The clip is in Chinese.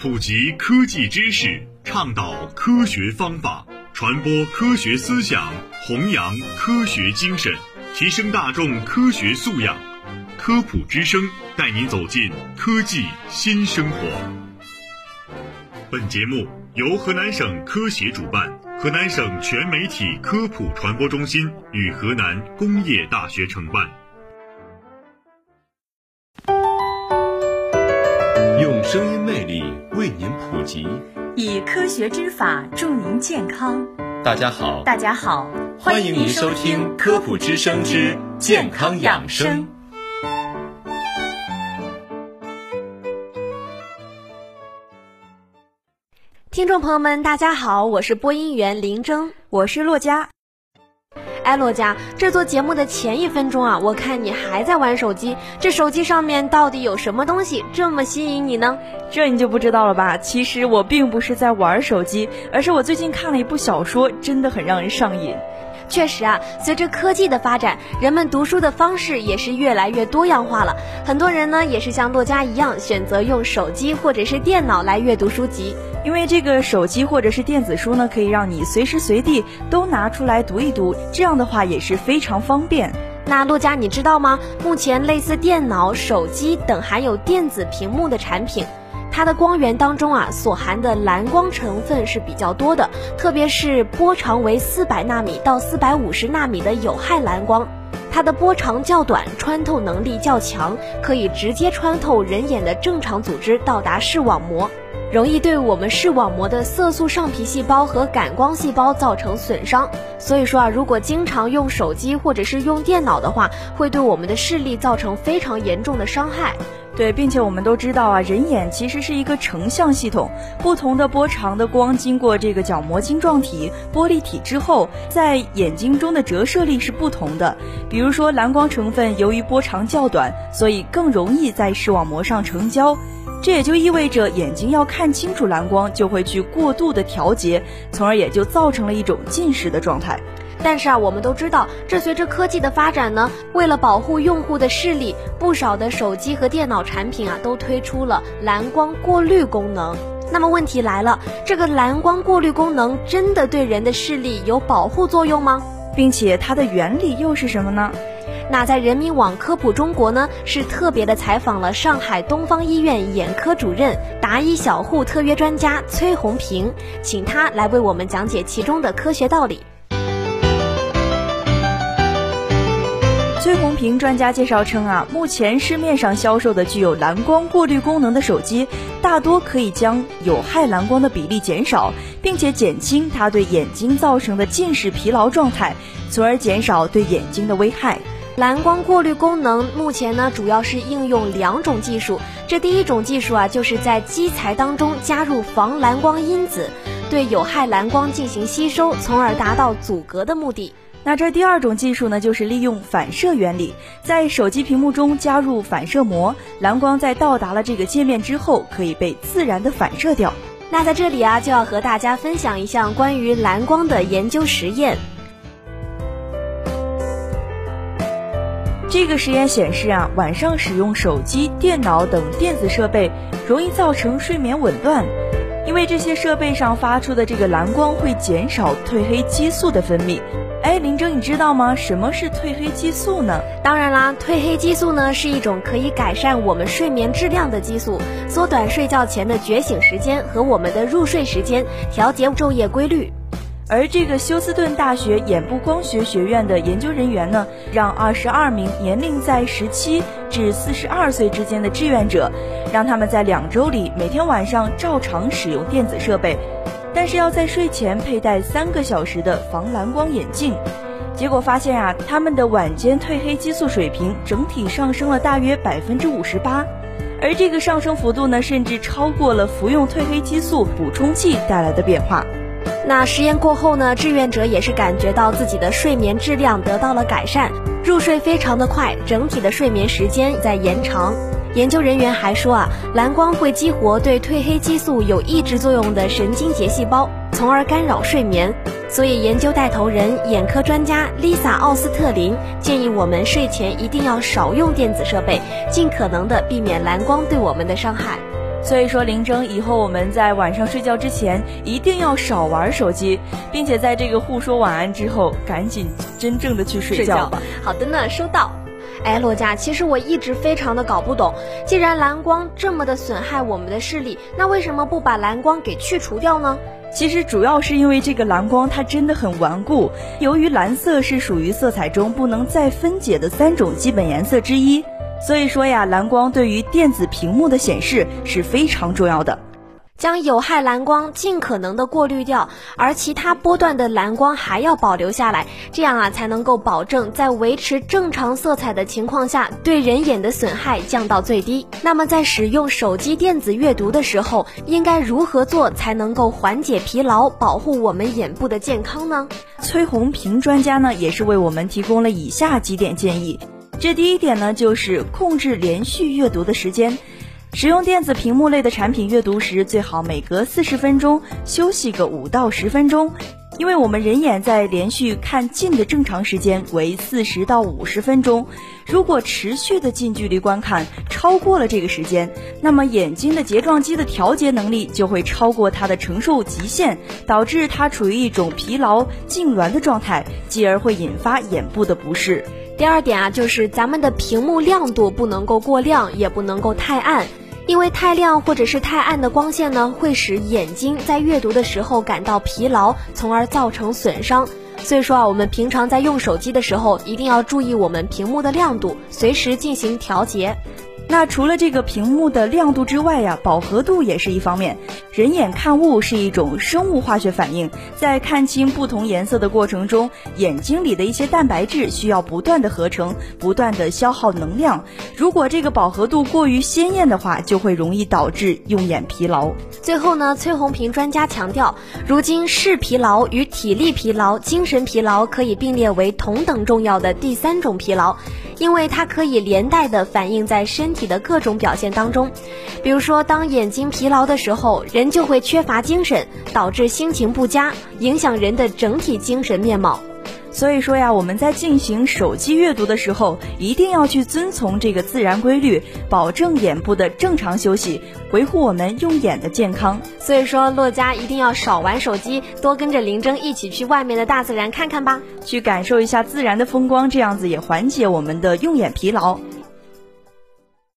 普及科技知识，倡导科学方法，传播科学思想，弘扬科学精神，提升大众科学素养。科普之声带您走进科技新生活。本节目由河南省科协主办，河南省全媒体科普传播中心与河南工业大学承办。声音魅力为您普及，以科学之法助您健康。大家好，大家好，欢迎您收听《科普之声之健康养生》。听众朋友们，大家好，我是播音员林征，我是洛佳。哎，洛佳，这做节目的前一分钟啊，我看你还在玩手机，这手机上面到底有什么东西这么吸引你呢？这你就不知道了吧？其实我并不是在玩手机，而是我最近看了一部小说，真的很让人上瘾。确实啊，随着科技的发展，人们读书的方式也是越来越多样化了。很多人呢，也是像洛佳一样，选择用手机或者是电脑来阅读书籍。因为这个手机或者是电子书呢，可以让你随时随地都拿出来读一读，这样的话也是非常方便。那洛佳，你知道吗？目前类似电脑、手机等含有电子屏幕的产品。它的光源当中啊，所含的蓝光成分是比较多的，特别是波长为四百纳米到四百五十纳米的有害蓝光。它的波长较短，穿透能力较强，可以直接穿透人眼的正常组织，到达视网膜，容易对我们视网膜的色素上皮细胞和感光细胞造成损伤。所以说啊，如果经常用手机或者是用电脑的话，会对我们的视力造成非常严重的伤害。对，并且我们都知道啊，人眼其实是一个成像系统，不同的波长的光经过这个角膜晶状体、玻璃体之后，在眼睛中的折射力是不同的。比如说蓝光成分由于波长较短，所以更容易在视网膜上成胶，这也就意味着眼睛要看清楚蓝光，就会去过度的调节，从而也就造成了一种近视的状态。但是啊，我们都知道，这随着科技的发展呢，为了保护用户的视力，不少的手机和电脑产品啊，都推出了蓝光过滤功能。那么问题来了，这个蓝光过滤功能真的对人的视力有保护作用吗？并且它的原理又是什么呢？那在人民网科普中国呢，是特别的采访了上海东方医院眼科主任、达医小护特约专家崔红平，请他来为我们讲解其中的科学道理。崔红平专家介绍称啊，目前市面上销售的具有蓝光过滤功能的手机，大多可以将有害蓝光的比例减少，并且减轻它对眼睛造成的近视疲劳状态，从而减少对眼睛的危害。蓝光过滤功能目前呢，主要是应用两种技术。这第一种技术啊，就是在基材当中加入防蓝光因子，对有害蓝光进行吸收，从而达到阻隔的目的。那这第二种技术呢，就是利用反射原理，在手机屏幕中加入反射膜，蓝光在到达了这个界面之后，可以被自然的反射掉。那在这里啊，就要和大家分享一项关于蓝光的研究实验。这个实验显示啊，晚上使用手机、电脑等电子设备，容易造成睡眠紊乱，因为这些设备上发出的这个蓝光会减少褪黑激素的分泌。哎，林征，你知道吗？什么是褪黑激素呢？当然啦，褪黑激素呢是一种可以改善我们睡眠质量的激素，缩短睡觉前的觉醒时间和我们的入睡时间，调节昼夜规律。而这个休斯顿大学眼部光学学院的研究人员呢，让二十二名年龄在十七至四十二岁之间的志愿者，让他们在两周里每天晚上照常使用电子设备。但是要在睡前佩戴三个小时的防蓝光眼镜，结果发现啊，他们的晚间褪黑激素水平整体上升了大约百分之五十八，而这个上升幅度呢，甚至超过了服用褪黑激素补充剂带来的变化。那实验过后呢，志愿者也是感觉到自己的睡眠质量得到了改善，入睡非常的快，整体的睡眠时间在延长。研究人员还说啊，蓝光会激活对褪黑激素有抑制作用的神经节细胞，从而干扰睡眠。所以，研究带头人、眼科专家丽萨·奥斯特林建议我们睡前一定要少用电子设备，尽可能的避免蓝光对我们的伤害。所以说，林峥，以后我们在晚上睡觉之前一定要少玩手机，并且在这个互说晚安之后，赶紧真正的去睡觉吧。好的呢，收到。哎，罗佳，其实我一直非常的搞不懂，既然蓝光这么的损害我们的视力，那为什么不把蓝光给去除掉呢？其实主要是因为这个蓝光它真的很顽固，由于蓝色是属于色彩中不能再分解的三种基本颜色之一。所以说呀，蓝光对于电子屏幕的显示是非常重要的。将有害蓝光尽可能的过滤掉，而其他波段的蓝光还要保留下来，这样啊才能够保证在维持正常色彩的情况下，对人眼的损害降到最低。那么在使用手机电子阅读的时候，应该如何做才能够缓解疲劳，保护我们眼部的健康呢？崔红平专家呢也是为我们提供了以下几点建议。这第一点呢，就是控制连续阅读的时间。使用电子屏幕类的产品阅读时，最好每隔四十分钟休息个五到十分钟，因为我们人眼在连续看近的正常时间为四十到五十分钟。如果持续的近距离观看超过了这个时间，那么眼睛的睫状肌的调节能力就会超过它的承受极限，导致它处于一种疲劳痉挛的状态，继而会引发眼部的不适。第二点啊，就是咱们的屏幕亮度不能够过亮，也不能够太暗，因为太亮或者是太暗的光线呢，会使眼睛在阅读的时候感到疲劳，从而造成损伤。所以说啊，我们平常在用手机的时候，一定要注意我们屏幕的亮度，随时进行调节。那除了这个屏幕的亮度之外呀，饱和度也是一方面。人眼看物是一种生物化学反应，在看清不同颜色的过程中，眼睛里的一些蛋白质需要不断的合成，不断的消耗能量。如果这个饱和度过于鲜艳的话，就会容易导致用眼疲劳。最后呢，崔红平专家强调，如今视疲劳与体力疲劳、精神疲劳可以并列为同等重要的第三种疲劳。因为它可以连带的反映在身体的各种表现当中，比如说，当眼睛疲劳的时候，人就会缺乏精神，导致心情不佳，影响人的整体精神面貌。所以说呀，我们在进行手机阅读的时候，一定要去遵从这个自然规律，保证眼部的正常休息，维护我们用眼的健康。所以说，洛佳一定要少玩手机，多跟着林峥一起去外面的大自然看看吧，去感受一下自然的风光，这样子也缓解我们的用眼疲劳。